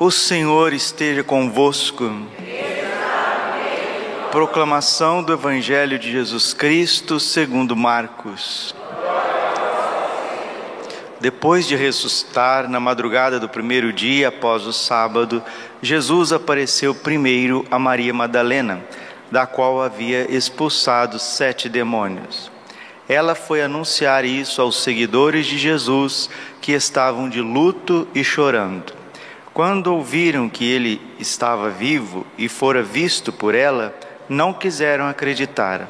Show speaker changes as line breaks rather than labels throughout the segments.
O Senhor esteja convosco. Proclamação do Evangelho de Jesus Cristo segundo Marcos. Depois de ressuscitar na madrugada do primeiro dia após o sábado, Jesus apareceu primeiro a Maria Madalena, da qual havia expulsado sete demônios. Ela foi anunciar isso aos seguidores de Jesus que estavam de luto e chorando. Quando ouviram que ele estava vivo e fora visto por ela, não quiseram acreditar.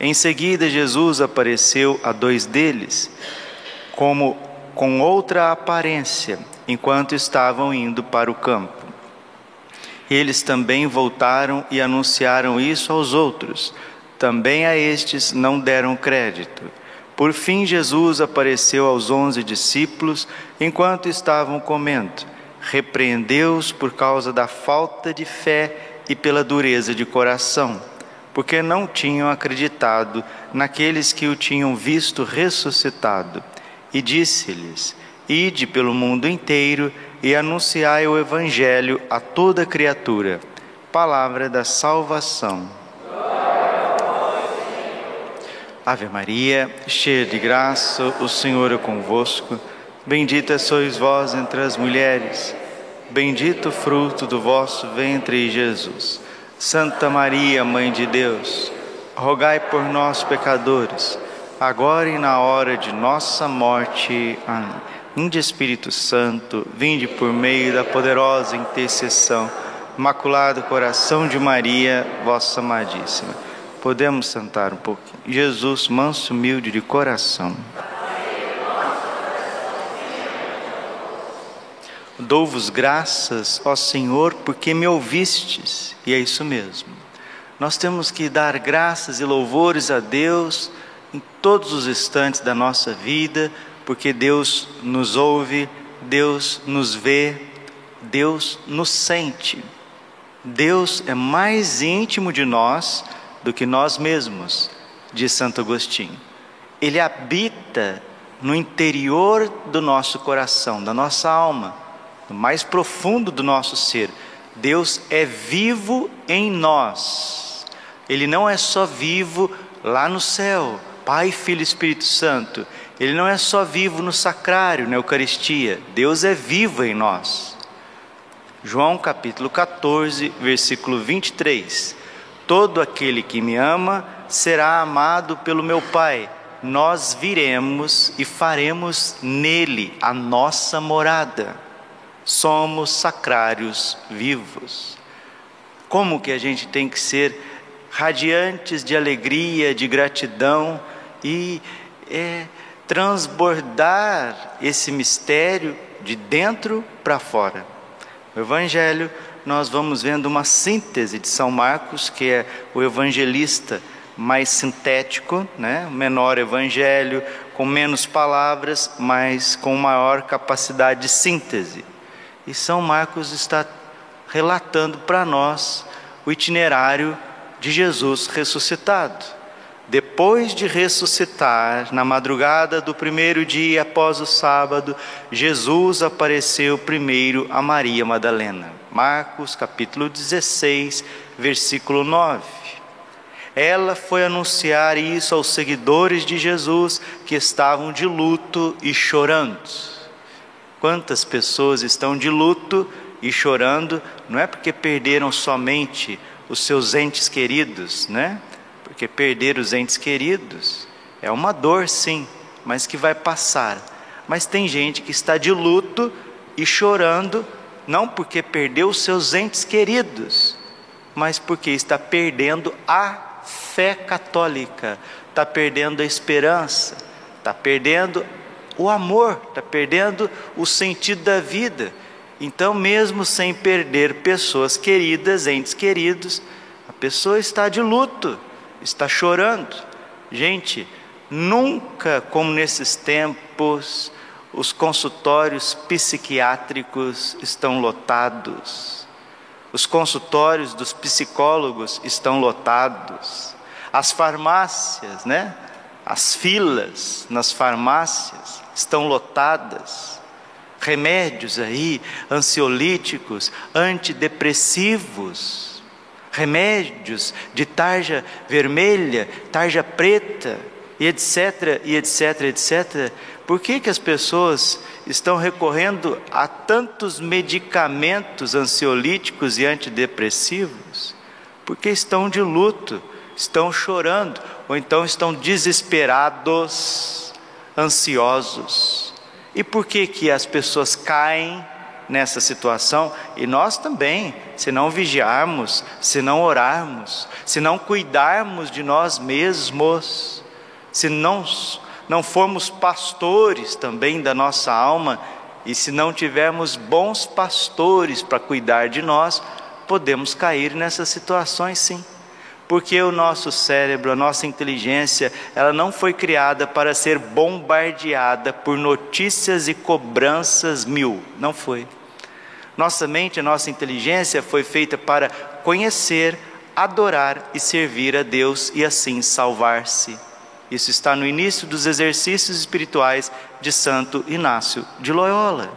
Em seguida, Jesus apareceu a dois deles, como com outra aparência, enquanto estavam indo para o campo. Eles também voltaram e anunciaram isso aos outros. Também a estes não deram crédito. Por fim, Jesus apareceu aos onze discípulos enquanto estavam comendo. Repreendeu-os por causa da falta de fé e pela dureza de coração, porque não tinham acreditado naqueles que o tinham visto ressuscitado e disse-lhes: Ide pelo mundo inteiro e anunciai o Evangelho a toda criatura. Palavra da salvação. Ave Maria, cheia de graça, o Senhor é convosco. Bendita sois vós entre as mulheres. Bendito o fruto do vosso ventre, Jesus. Santa Maria, Mãe de Deus, rogai por nós, pecadores agora e na hora de nossa morte. Amém. Vinde Espírito Santo, vinde por meio da poderosa intercessão, Imaculado Coração de Maria, vossa amadíssima. Podemos sentar um pouquinho. Jesus, manso, humilde de coração. Dou-vos graças, ó Senhor, porque me ouvistes, e é isso mesmo. Nós temos que dar graças e louvores a Deus em todos os instantes da nossa vida, porque Deus nos ouve, Deus nos vê, Deus nos sente. Deus é mais íntimo de nós do que nós mesmos, diz Santo Agostinho. Ele habita no interior do nosso coração, da nossa alma, no mais profundo do nosso ser. Deus é vivo em nós. Ele não é só vivo lá no céu, Pai, Filho e Espírito Santo, ele não é só vivo no sacrário, na Eucaristia, Deus é vivo em nós. João capítulo 14, versículo 23. Todo aquele que me ama será amado pelo meu Pai. Nós viremos e faremos nele a nossa morada. Somos sacrários vivos. Como que a gente tem que ser radiantes de alegria, de gratidão, e é, transbordar esse mistério de dentro para fora. O Evangelho, nós vamos vendo uma síntese de São Marcos, que é o evangelista mais sintético, né? menor evangelho, com menos palavras, mas com maior capacidade de síntese. E São Marcos está relatando para nós o itinerário de Jesus ressuscitado. Depois de ressuscitar, na madrugada do primeiro dia após o sábado, Jesus apareceu primeiro a Maria Madalena. Marcos capítulo 16, versículo 9. Ela foi anunciar isso aos seguidores de Jesus que estavam de luto e chorando. Quantas pessoas estão de luto e chorando, não é porque perderam somente os seus entes queridos, né? porque perder os entes queridos é uma dor, sim, mas que vai passar. Mas tem gente que está de luto e chorando, não porque perdeu os seus entes queridos, mas porque está perdendo a fé católica, está perdendo a esperança, está perdendo o amor, está perdendo o sentido da vida. Então, mesmo sem perder pessoas queridas, entes queridos, a pessoa está de luto está chorando. Gente, nunca como nesses tempos os consultórios psiquiátricos estão lotados. Os consultórios dos psicólogos estão lotados. As farmácias, né? As filas nas farmácias estão lotadas. remédios aí, ansiolíticos, antidepressivos, remédios de tarja vermelha, tarja preta, e etc, e etc, etc. Por que, que as pessoas estão recorrendo a tantos medicamentos ansiolíticos e antidepressivos? Porque estão de luto, estão chorando, ou então estão desesperados, ansiosos. E por que que as pessoas caem nessa situação? E nós também, se não vigiarmos, se não orarmos, se não cuidarmos de nós mesmos, se não não formos pastores também da nossa alma, e se não tivermos bons pastores para cuidar de nós, podemos cair nessas situações sim. Porque o nosso cérebro, a nossa inteligência, ela não foi criada para ser bombardeada por notícias e cobranças mil, não foi. Nossa mente, a nossa inteligência foi feita para conhecer, adorar e servir a Deus e assim salvar-se. Isso está no início dos exercícios espirituais de Santo Inácio de Loyola.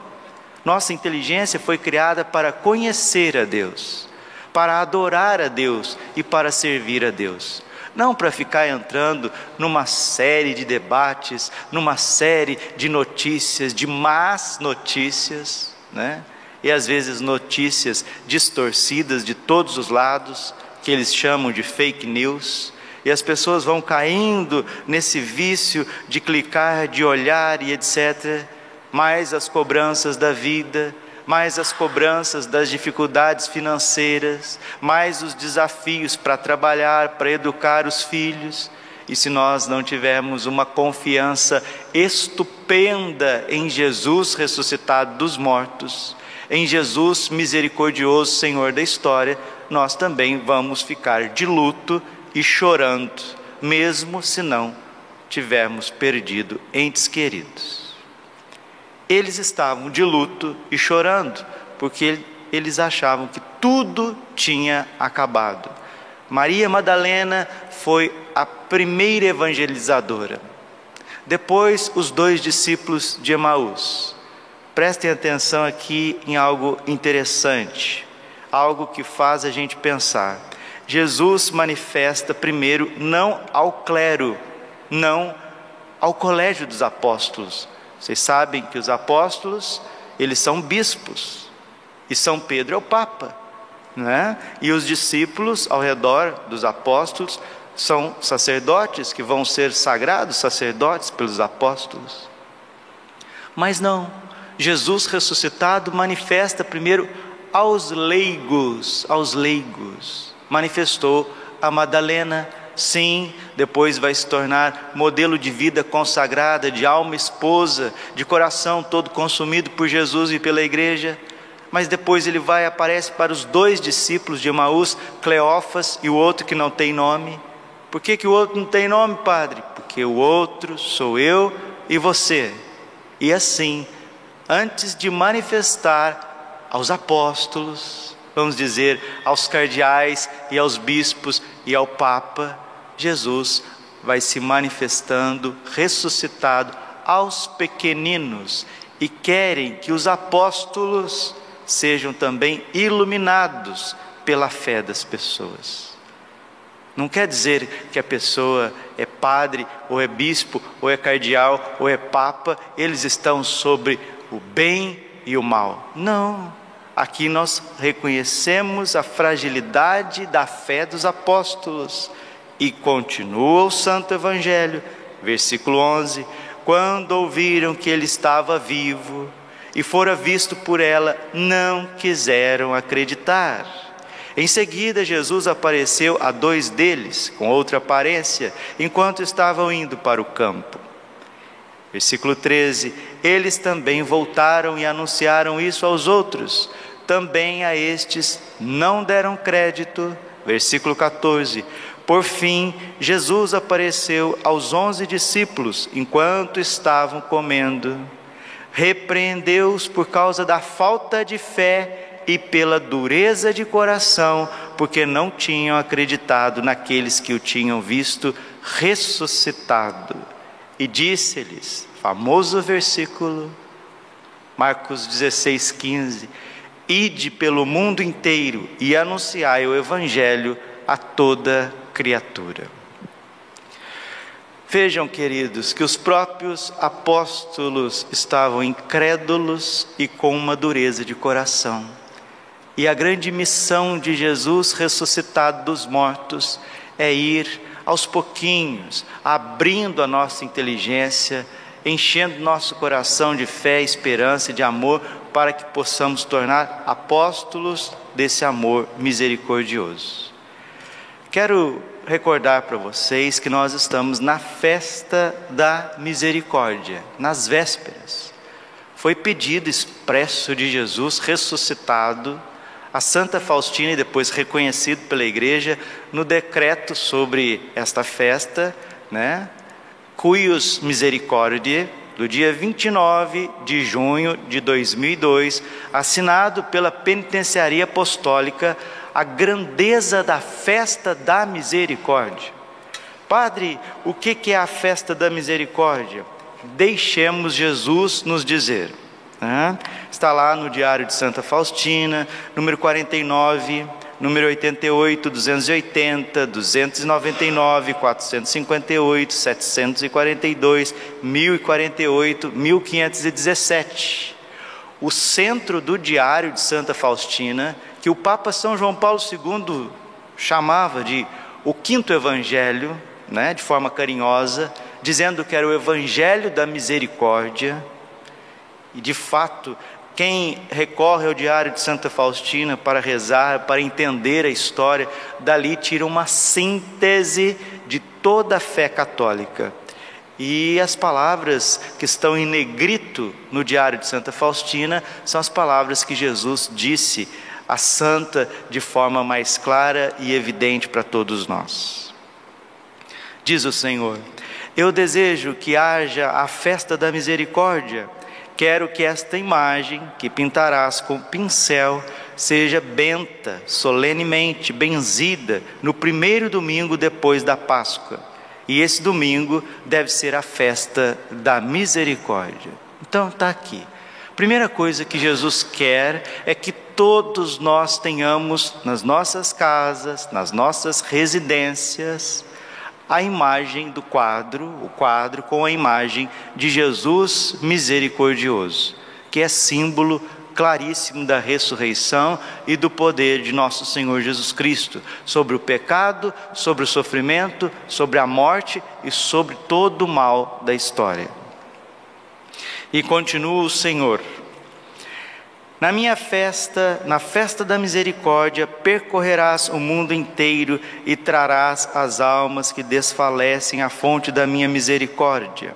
Nossa inteligência foi criada para conhecer a Deus, para adorar a Deus e para servir a Deus. Não para ficar entrando numa série de debates, numa série de notícias, de más notícias, né? E às vezes notícias distorcidas de todos os lados, que eles chamam de fake news e as pessoas vão caindo nesse vício de clicar, de olhar e etc. Mais as cobranças da vida, mais as cobranças das dificuldades financeiras, mais os desafios para trabalhar, para educar os filhos. E se nós não tivermos uma confiança estupenda em Jesus ressuscitado dos mortos, em Jesus misericordioso Senhor da história, nós também vamos ficar de luto e chorando, mesmo se não tivermos perdido entes queridos. Eles estavam de luto e chorando, porque eles achavam que tudo tinha acabado. Maria Madalena foi a primeira evangelizadora. Depois, os dois discípulos de Emaús. Prestem atenção aqui em algo interessante, algo que faz a gente pensar. Jesus manifesta primeiro não ao clero, não ao colégio dos apóstolos. Vocês sabem que os apóstolos, eles são bispos, e São Pedro é o Papa, né? E os discípulos ao redor dos apóstolos são sacerdotes que vão ser sagrados sacerdotes pelos apóstolos. Mas não, Jesus ressuscitado manifesta primeiro aos leigos, aos leigos manifestou a Madalena. Sim, depois vai se tornar modelo de vida consagrada, de alma esposa, de coração todo consumido por Jesus e pela igreja. Mas depois ele vai aparece para os dois discípulos de Emaús, Cleófas e o outro que não tem nome. Por que, que o outro não tem nome, padre? Porque o outro sou eu e você. E assim, antes de manifestar aos apóstolos, vamos dizer, aos cardeais e aos bispos e ao Papa, Jesus vai se manifestando ressuscitado aos pequeninos e querem que os apóstolos sejam também iluminados pela fé das pessoas. Não quer dizer que a pessoa é padre, ou é bispo, ou é cardeal, ou é papa, eles estão sobre o bem e o mal. Não. Aqui nós reconhecemos a fragilidade da fé dos apóstolos. E continua o Santo Evangelho, versículo 11: Quando ouviram que ele estava vivo e fora visto por ela, não quiseram acreditar. Em seguida, Jesus apareceu a dois deles, com outra aparência, enquanto estavam indo para o campo. Versículo 13: Eles também voltaram e anunciaram isso aos outros também a estes não deram crédito. Versículo 14. Por fim, Jesus apareceu aos onze discípulos enquanto estavam comendo. Repreendeu-os por causa da falta de fé e pela dureza de coração, porque não tinham acreditado naqueles que o tinham visto ressuscitado. E disse-lhes, famoso versículo: Marcos 16, 15. Ide pelo mundo inteiro e anunciai o Evangelho a toda criatura. Vejam, queridos, que os próprios apóstolos estavam incrédulos e com uma dureza de coração. E a grande missão de Jesus ressuscitado dos mortos é ir aos pouquinhos, abrindo a nossa inteligência, enchendo nosso coração de fé, esperança e de amor, para que possamos tornar apóstolos desse amor misericordioso. Quero recordar para vocês que nós estamos na festa da misericórdia, nas vésperas. Foi pedido expresso de Jesus ressuscitado a Santa Faustina e depois reconhecido pela igreja no decreto sobre esta festa, né? Cuius Misericordiae, do dia 29 de junho de 2002, assinado pela Penitenciaria Apostólica a grandeza da festa da misericórdia. Padre, o que é a festa da misericórdia? Deixemos Jesus nos dizer. Né? Está lá no Diário de Santa Faustina, número 49, número 88, 280, 299, 458, 742, 1048, 1517. O centro do Diário de Santa Faustina que o Papa São João Paulo II chamava de o quinto evangelho, né, de forma carinhosa, dizendo que era o evangelho da misericórdia. E de fato, quem recorre ao diário de Santa Faustina para rezar, para entender a história, dali tira uma síntese de toda a fé católica. E as palavras que estão em negrito no diário de Santa Faustina são as palavras que Jesus disse a santa de forma mais clara e evidente para todos nós. Diz o Senhor: Eu desejo que haja a festa da misericórdia. Quero que esta imagem que pintarás com pincel seja benta, solenemente benzida, no primeiro domingo depois da Páscoa. E esse domingo deve ser a festa da misericórdia. Então está aqui. Primeira coisa que Jesus quer é que todos nós tenhamos nas nossas casas, nas nossas residências, a imagem do quadro, o quadro com a imagem de Jesus misericordioso, que é símbolo claríssimo da ressurreição e do poder de nosso Senhor Jesus Cristo sobre o pecado, sobre o sofrimento, sobre a morte e sobre todo o mal da história. E continua o Senhor, na minha festa, na festa da misericórdia, percorrerás o mundo inteiro e trarás as almas que desfalecem à fonte da minha misericórdia.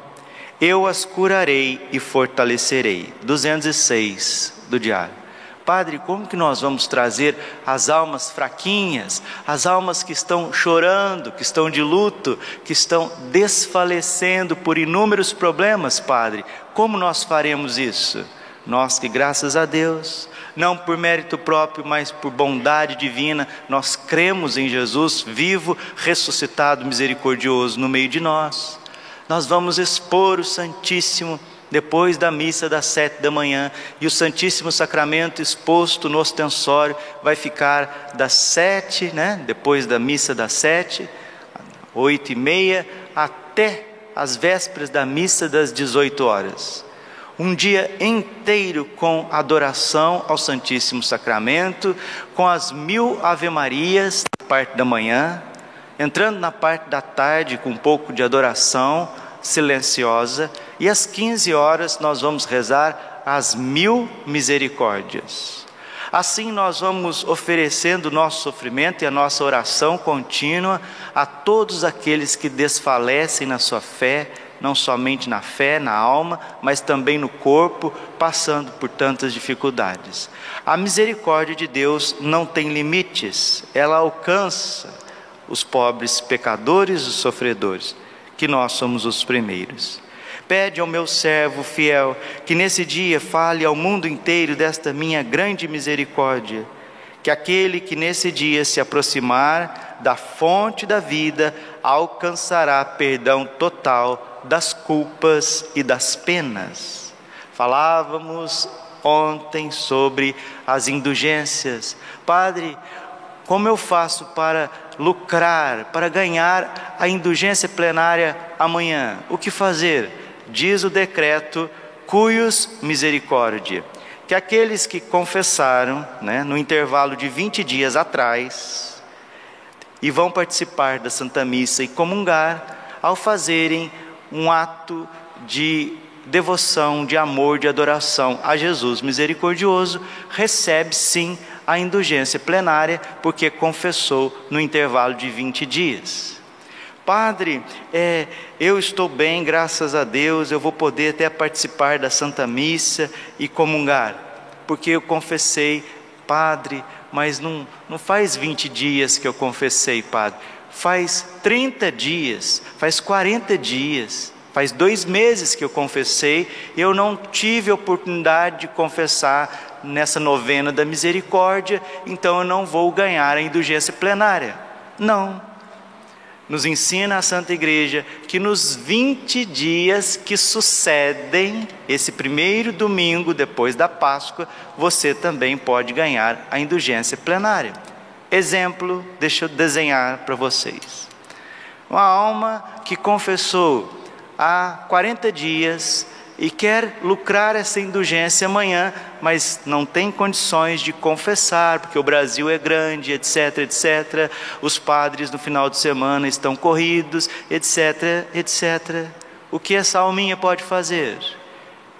Eu as curarei e fortalecerei. 206 do diário. Padre, como que nós vamos trazer as almas fraquinhas, as almas que estão chorando, que estão de luto, que estão desfalecendo por inúmeros problemas, Padre? Como nós faremos isso? Nós que, graças a Deus, não por mérito próprio, mas por bondade divina, nós cremos em Jesus vivo, ressuscitado, misericordioso no meio de nós. Nós vamos expor o Santíssimo depois da missa das sete da manhã, e o Santíssimo Sacramento exposto no ostensório vai ficar das sete, né, depois da missa das sete, oito e meia, até as vésperas da missa das dezoito horas. Um dia inteiro com adoração ao Santíssimo Sacramento, com as mil Ave-Marias parte da manhã, entrando na parte da tarde com um pouco de adoração silenciosa, e às 15 horas nós vamos rezar as mil misericórdias. Assim nós vamos oferecendo o nosso sofrimento e a nossa oração contínua a todos aqueles que desfalecem na sua fé, não somente na fé, na alma, mas também no corpo, passando por tantas dificuldades. A misericórdia de Deus não tem limites, ela alcança os pobres pecadores, os sofredores, que nós somos os primeiros. Pede ao meu servo fiel que nesse dia fale ao mundo inteiro desta minha grande misericórdia, que aquele que nesse dia se aproximar da fonte da vida alcançará perdão total das culpas e das penas. Falávamos ontem sobre as indulgências. Padre, como eu faço para lucrar, para ganhar a indulgência plenária amanhã? O que fazer? Diz o decreto cuius misericórdia, que aqueles que confessaram, né, no intervalo de 20 dias atrás, e vão participar da Santa Missa e comungar, ao fazerem um ato de devoção, de amor, de adoração a Jesus misericordioso, recebe sim a indulgência plenária, porque confessou no intervalo de 20 dias. Padre, é, eu estou bem, graças a Deus, eu vou poder até participar da Santa Missa e comungar, porque eu confessei, Padre, mas não, não faz 20 dias que eu confessei, Padre, faz 30 dias, faz 40 dias, faz dois meses que eu confessei, eu não tive oportunidade de confessar nessa novena da misericórdia, então eu não vou ganhar a indulgência plenária. Não nos ensina a Santa Igreja que nos 20 dias que sucedem esse primeiro domingo depois da Páscoa, você também pode ganhar a indulgência plenária. Exemplo, deixa eu desenhar para vocês. Uma alma que confessou há 40 dias e quer lucrar essa indulgência amanhã, mas não tem condições de confessar, porque o Brasil é grande, etc, etc. Os padres no final de semana estão corridos, etc, etc. O que essa alminha pode fazer?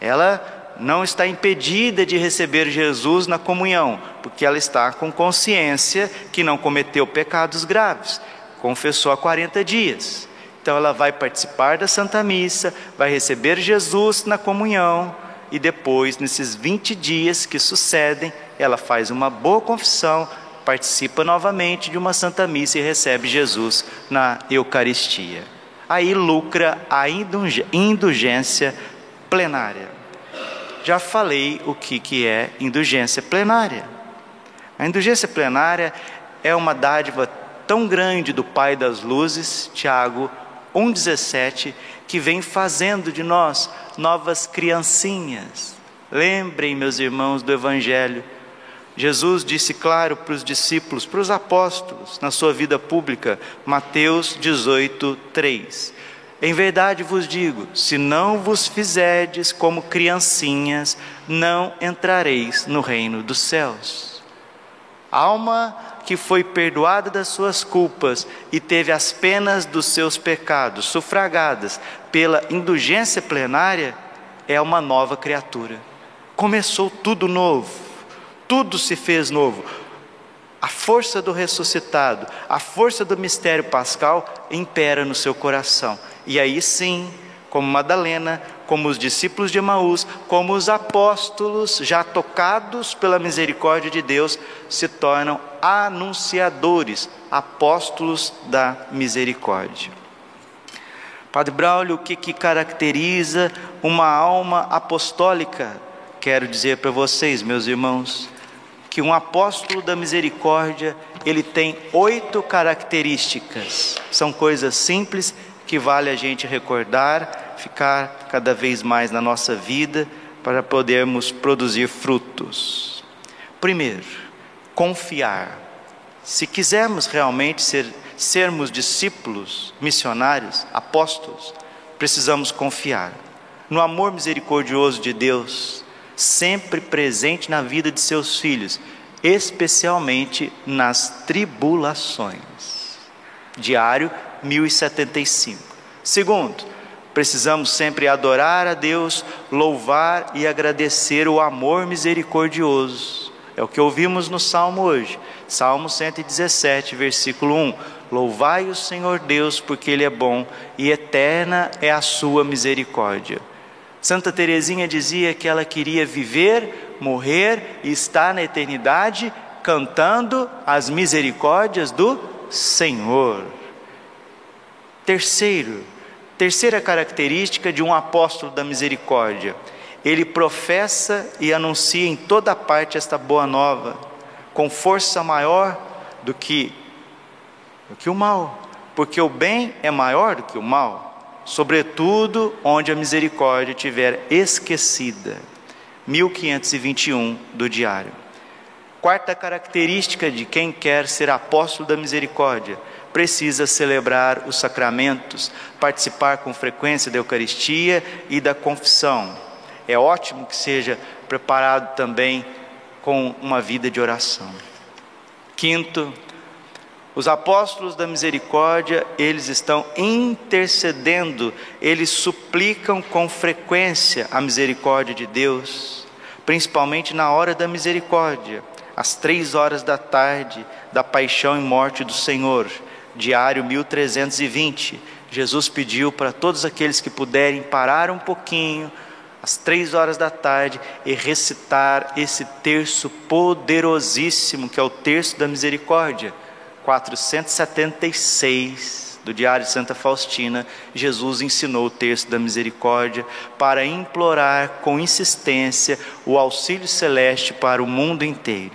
Ela não está impedida de receber Jesus na comunhão, porque ela está com consciência que não cometeu pecados graves, confessou há 40 dias. Então ela vai participar da Santa Missa, vai receber Jesus na comunhão e depois, nesses 20 dias que sucedem, ela faz uma boa confissão, participa novamente de uma Santa Missa e recebe Jesus na Eucaristia. Aí lucra a indulgência plenária. Já falei o que, que é indulgência plenária. A indulgência plenária é uma dádiva tão grande do Pai das Luzes, Tiago 1,17, que vem fazendo de nós novas criancinhas. Lembrem, meus irmãos, do Evangelho. Jesus disse claro para os discípulos, para os apóstolos, na sua vida pública, Mateus 18, 3. Em verdade vos digo: se não vos fizerdes como criancinhas, não entrareis no reino dos céus. Alma que foi perdoada das suas culpas e teve as penas dos seus pecados sufragadas pela indulgência plenária, é uma nova criatura. Começou tudo novo, tudo se fez novo. A força do ressuscitado, a força do mistério pascal impera no seu coração. E aí sim, como Madalena, como os discípulos de Emaús, como os apóstolos, já tocados pela misericórdia de Deus, se tornam anunciadores, apóstolos da misericórdia. Padre Braulio, o que, que caracteriza uma alma apostólica? Quero dizer para vocês, meus irmãos, que um apóstolo da misericórdia, ele tem oito características. São coisas simples que vale a gente recordar, ficar cada vez mais na nossa vida para podermos produzir frutos. Primeiro, confiar. Se quisermos realmente ser, sermos discípulos, missionários, apóstolos, precisamos confiar no amor misericordioso de Deus, sempre presente na vida de seus filhos, especialmente nas tribulações. Diário 1075. Segundo, precisamos sempre adorar a Deus, louvar e agradecer o amor misericordioso. É o que ouvimos no Salmo hoje, Salmo 117, versículo 1. Louvai o Senhor Deus, porque Ele é bom e eterna é a sua misericórdia. Santa Teresinha dizia que ela queria viver, morrer e estar na eternidade cantando as misericórdias do Senhor. Terceiro, terceira característica de um apóstolo da misericórdia, ele professa e anuncia em toda parte esta boa nova, com força maior do que, do que o mal, porque o bem é maior do que o mal, sobretudo onde a misericórdia estiver esquecida. 1521 do diário. Quarta característica de quem quer ser apóstolo da misericórdia: precisa celebrar os sacramentos, participar com frequência da Eucaristia e da confissão. É ótimo que seja preparado também com uma vida de oração. Quinto, os apóstolos da misericórdia, eles estão intercedendo, eles suplicam com frequência a misericórdia de Deus, principalmente na hora da misericórdia, às três horas da tarde, da paixão e morte do Senhor, diário 1320. Jesus pediu para todos aqueles que puderem parar um pouquinho, às três horas da tarde, e recitar esse terço poderosíssimo, que é o terço da misericórdia 476 do Diário de Santa Faustina, Jesus ensinou o texto da misericórdia para implorar com insistência o auxílio celeste para o mundo inteiro.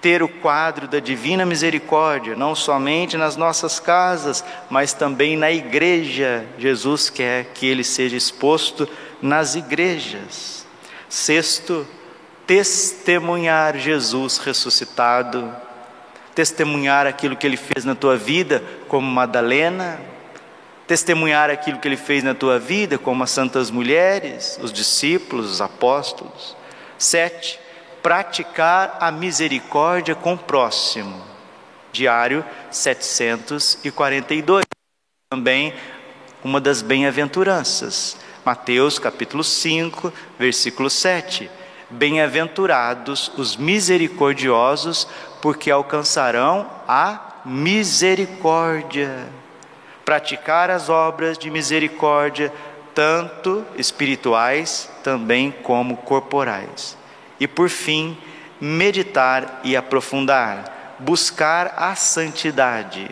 Ter o quadro da divina misericórdia, não somente nas nossas casas, mas também na igreja. Jesus quer que ele seja exposto nas igrejas. Sexto, testemunhar Jesus ressuscitado testemunhar aquilo que ele fez na tua vida, como Madalena, testemunhar aquilo que ele fez na tua vida, como as santas mulheres, os discípulos, os apóstolos. Sete, praticar a misericórdia com o próximo. Diário 742. Também uma das bem-aventuranças. Mateus capítulo 5, versículo 7. Bem-aventurados os misericordiosos, porque alcançarão a misericórdia. Praticar as obras de misericórdia, tanto espirituais também como corporais. E por fim, meditar e aprofundar, buscar a santidade.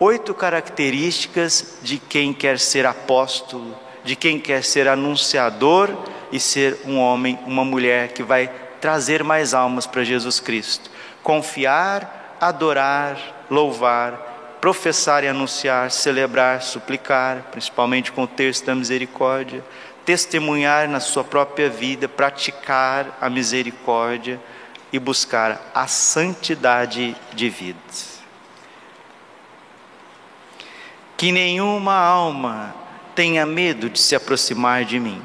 Oito características de quem quer ser apóstolo, de quem quer ser anunciador e ser um homem, uma mulher que vai trazer mais almas para Jesus Cristo confiar, adorar, louvar, professar e anunciar, celebrar, suplicar, principalmente com o texto da misericórdia, testemunhar na sua própria vida, praticar a misericórdia e buscar a santidade de vida. Que nenhuma alma tenha medo de se aproximar de mim,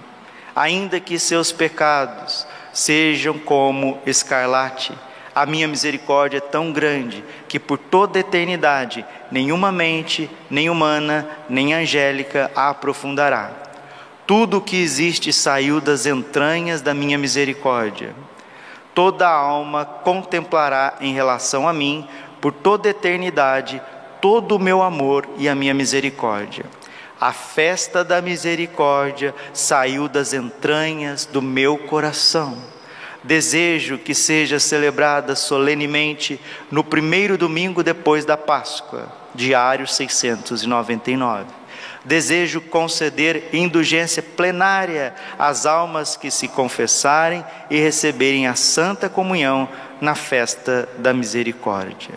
ainda que seus pecados sejam como escarlate a minha misericórdia é tão grande que por toda eternidade nenhuma mente, nem humana, nem angélica a aprofundará. Tudo o que existe saiu das entranhas da minha misericórdia. Toda alma contemplará em relação a mim, por toda eternidade, todo o meu amor e a minha misericórdia. A festa da misericórdia saiu das entranhas do meu coração Desejo que seja celebrada solenemente no primeiro domingo depois da Páscoa, diário 699. Desejo conceder indulgência plenária às almas que se confessarem e receberem a santa comunhão na festa da misericórdia.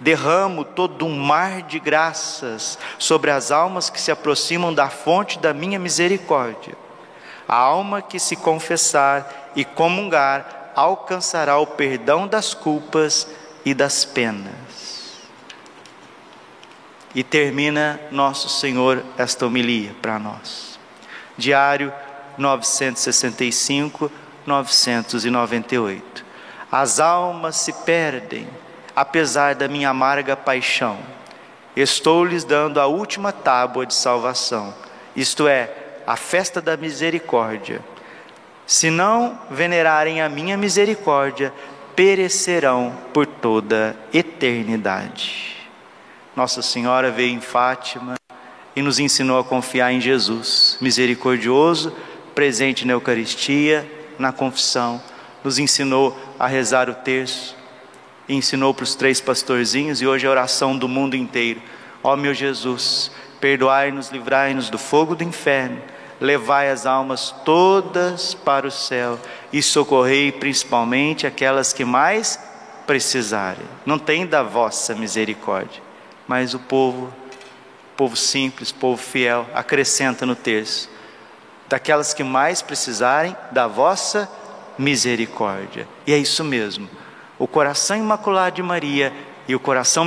Derramo todo um mar de graças sobre as almas que se aproximam da fonte da minha misericórdia. A alma que se confessar e comungar alcançará o perdão das culpas e das penas. E termina nosso Senhor esta homilia para nós. Diário 965, 998. As almas se perdem, apesar da minha amarga paixão. Estou lhes dando a última tábua de salvação, isto é, a festa da misericórdia se não venerarem a minha misericórdia, perecerão por toda eternidade. Nossa Senhora veio em Fátima e nos ensinou a confiar em Jesus, misericordioso, presente na Eucaristia, na confissão, nos ensinou a rezar o terço, ensinou para os três pastorzinhos e hoje é a oração do mundo inteiro. Ó meu Jesus, perdoai-nos, livrai-nos do fogo do inferno levai as almas todas para o céu e socorrei principalmente aquelas que mais precisarem. Não tem da vossa misericórdia, mas o povo, povo simples, povo fiel, acrescenta no texto: daquelas que mais precisarem da vossa misericórdia. E é isso mesmo. O coração imaculado de Maria e o coração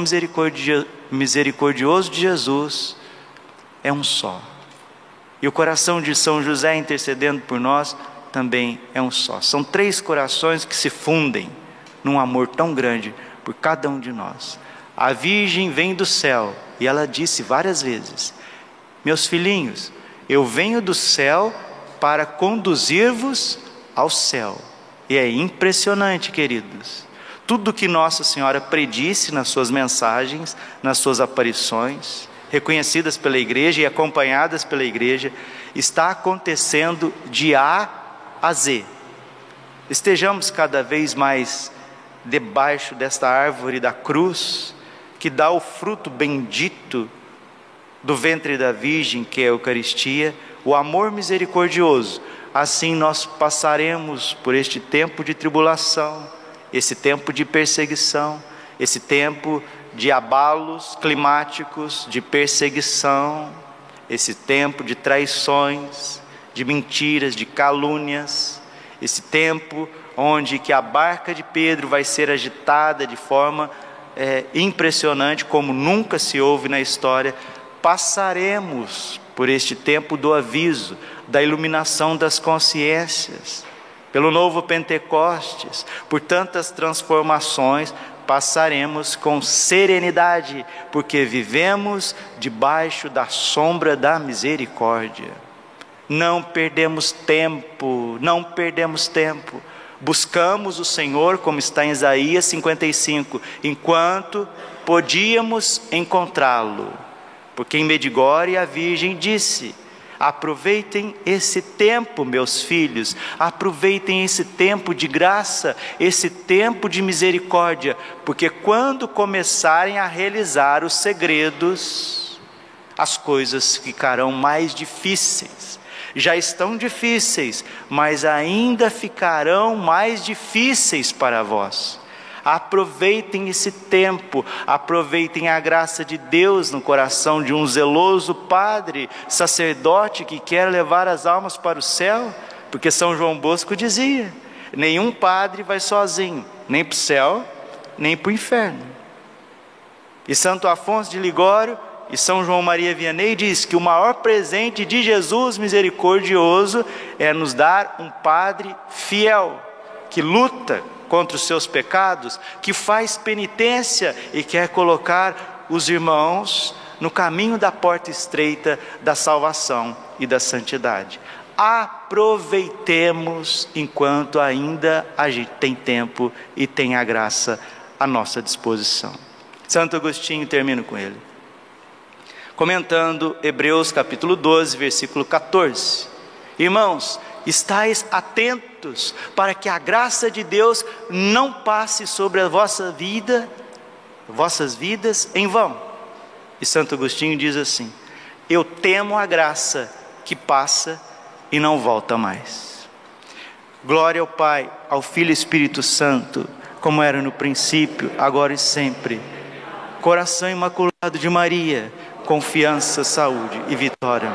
misericordioso de Jesus é um só. E o coração de São José intercedendo por nós também é um só. São três corações que se fundem num amor tão grande por cada um de nós. A Virgem vem do céu e ela disse várias vezes: Meus filhinhos, eu venho do céu para conduzir-vos ao céu. E é impressionante, queridos. Tudo que Nossa Senhora predisse nas suas mensagens, nas suas aparições, reconhecidas pela igreja e acompanhadas pela igreja, está acontecendo de A a Z. Estejamos cada vez mais debaixo desta árvore da cruz, que dá o fruto bendito do ventre da Virgem, que é a Eucaristia, o amor misericordioso. Assim nós passaremos por este tempo de tribulação, esse tempo de perseguição, esse tempo de abalos climáticos, de perseguição, esse tempo de traições, de mentiras, de calúnias, esse tempo onde que a barca de Pedro vai ser agitada de forma é, impressionante, como nunca se houve na história, passaremos por este tempo do aviso, da iluminação das consciências, pelo novo Pentecostes, por tantas transformações, passaremos com serenidade, porque vivemos debaixo da sombra da misericórdia. Não perdemos tempo, não perdemos tempo. Buscamos o Senhor, como está em Isaías 55, enquanto podíamos encontrá-lo. Porque em Medigore a Virgem disse: Aproveitem esse tempo, meus filhos, aproveitem esse tempo de graça, esse tempo de misericórdia, porque quando começarem a realizar os segredos, as coisas ficarão mais difíceis. Já estão difíceis, mas ainda ficarão mais difíceis para vós. Aproveitem esse tempo, aproveitem a graça de Deus no coração de um zeloso padre, sacerdote que quer levar as almas para o céu, porque São João Bosco dizia: nenhum padre vai sozinho, nem para o céu, nem para o inferno. E Santo Afonso de Ligório e São João Maria Vianney diz que o maior presente de Jesus misericordioso é nos dar um padre fiel, que luta contra os seus pecados, que faz penitência e quer colocar os irmãos no caminho da porta estreita da salvação e da santidade. Aproveitemos enquanto ainda a gente tem tempo e tem a graça à nossa disposição. Santo Agostinho, termino com ele comentando Hebreus capítulo 12, versículo 14. Irmãos, estais atentos para que a graça de Deus não passe sobre a vossa vida, vossas vidas em vão. E Santo Agostinho diz assim: Eu temo a graça que passa e não volta mais. Glória ao Pai, ao Filho e Espírito Santo, como era no princípio, agora e sempre. Coração imaculado de Maria confiança, saúde e vitória.